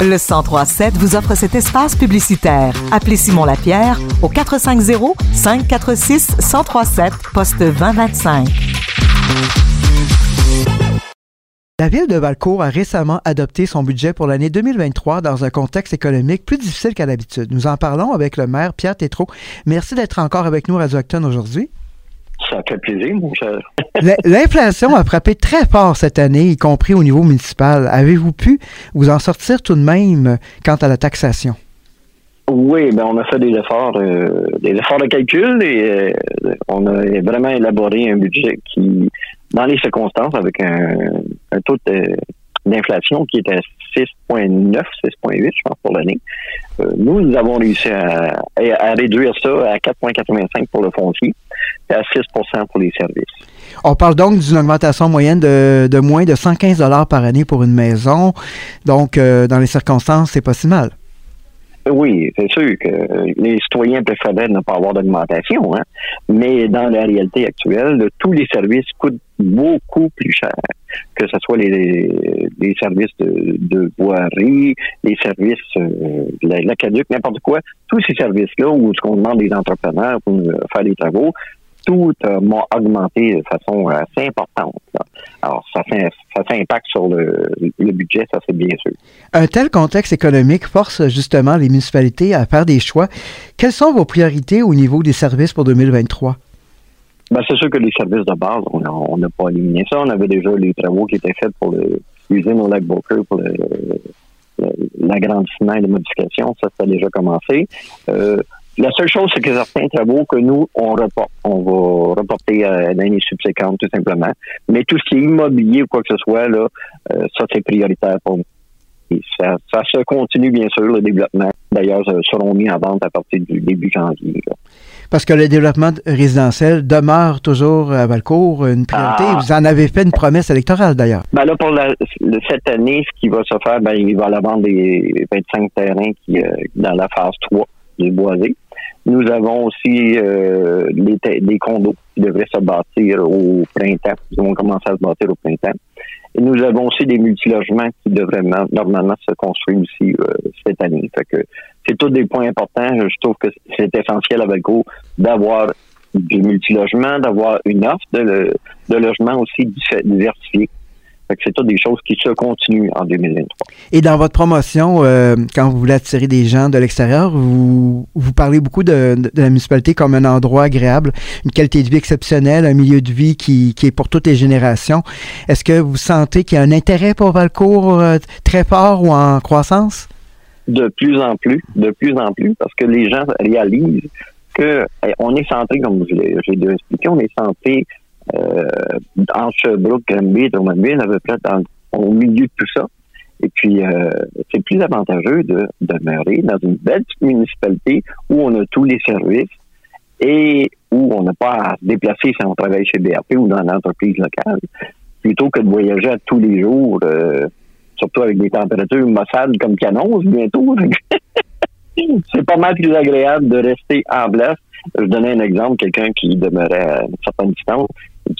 Le 1037 vous offre cet espace publicitaire. Appelez Simon Lapierre au 450 546 1037 poste 2025. La ville de Valcourt a récemment adopté son budget pour l'année 2023 dans un contexte économique plus difficile qu'à l'habitude. Nous en parlons avec le maire Pierre Tétrault. Merci d'être encore avec nous à Radio aujourd'hui. Ça fait plaisir, mon cher. L'inflation a frappé très fort cette année, y compris au niveau municipal. Avez-vous pu vous en sortir tout de même quant à la taxation? Oui, ben on a fait des efforts, euh, des efforts de calcul et euh, on a vraiment élaboré un budget qui dans les circonstances, avec un, taux d'inflation qui était 6,9, 6,8, je pense, pour l'année. Euh, nous, nous avons réussi à, réduire ça à 4,85 pour le foncier et à 6% pour les services. On parle donc d'une augmentation moyenne de, moins de 115 par année pour une maison. Donc, euh, dans les circonstances, c'est pas si mal. Oui, c'est sûr que les citoyens préféraient ne pas avoir d'augmentation, hein? mais dans la réalité actuelle, tous les services coûtent beaucoup plus cher, que ce soit les, services de, de voirie, les services euh, la, la caduc, n'importe quoi, tous ces services-là où ce qu'on demande des entrepreneurs pour faire des travaux, tout euh, m'a augmenté de façon assez importante. Alors, ça fait, ça fait impact sur le, le budget, ça c'est bien sûr. Un tel contexte économique force justement les municipalités à faire des choix. Quelles sont vos priorités au niveau des services pour 2023? Ben, c'est sûr que les services de base, on n'a pas éliminé ça. On avait déjà les travaux qui étaient faits pour l'usine au lac Booker, pour l'agrandissement et les modifications. Ça, ça a déjà commencé. Euh, la seule chose, c'est que certains travaux que nous, on reporte. On va reporter à l'année subséquente, tout simplement. Mais tout ce qui est immobilier ou quoi que ce soit, là, euh, ça, c'est prioritaire pour nous. ça, se continue, bien sûr, le développement. D'ailleurs, seront mis en vente à partir du début janvier. Parce que le développement résidentiel demeure toujours à Valcourt une priorité. Ah. Vous en avez fait une promesse électorale d'ailleurs. Ben là, pour cette année, ce qui va se faire, ben, il va y avoir des 25 terrains qui, euh, dans la phase 3 du boisé. Nous avons aussi euh, des condos qui devraient se bâtir au printemps. Ils vont commencer à se bâtir au printemps. Et nous avons aussi des multilogements qui devraient normalement se construire aussi euh, cette année. Fait que c'est tous des points importants. Je trouve que c'est essentiel avec vous d'avoir des multilogements, d'avoir une offre de, de logements aussi diversifiés c'est toutes des choses qui se continuent en 2023. Et dans votre promotion, euh, quand vous voulez attirer des gens de l'extérieur, vous, vous parlez beaucoup de, la municipalité comme un endroit agréable, une qualité de vie exceptionnelle, un milieu de vie qui, est pour toutes les générations. Est-ce que vous sentez qu'il y a un intérêt pour Valcourt euh, très fort ou en croissance? De plus en plus, de plus en plus, parce que les gens réalisent que eh, on est centré, comme j'ai déjà expliqué, on est centré entre Sherbrooke, Granby, Drummondville, à peu près au milieu de tout ça. Et puis, euh, c'est plus avantageux de demeurer dans une belle municipalité où on a tous les services et où on n'a pas à se déplacer si on travaille chez BRP ou dans l'entreprise locale, plutôt que de voyager à tous les jours, euh, surtout avec des températures maussades comme Canons bientôt. c'est pas mal plus agréable de rester en place. Je donnais un exemple, quelqu'un qui demeurait à une certaine distance,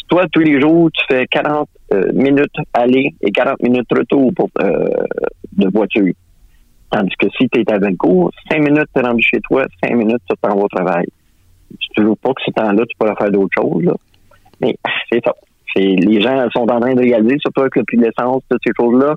toi, tous les jours, tu fais 40 euh, minutes aller et 40 minutes retour pour, euh, de voiture. Tandis que si tu es à Vancouver, 5 minutes, tu rendu chez toi, 5 minutes, tu t'en vas au travail. Tu ne pas que ce temps-là, tu pourras faire d'autres choses. Mais c'est ça. Les gens sont en train de réaliser, surtout avec le prix de l'essence, toutes ces choses-là,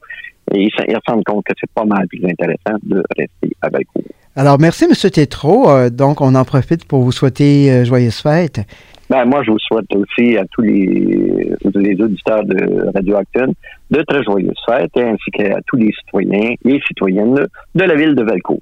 et ils, se rendent compte que c'est pas mal plus intéressant de rester à Vancouver. Alors, merci, M. Tétrault. Euh, donc, on en profite pour vous souhaiter joyeuses fêtes. Ben, moi, je vous souhaite aussi à tous les, les auditeurs de Radio Acton de très joyeuses fêtes, ainsi qu'à tous les citoyens et citoyennes de la ville de Valcourt.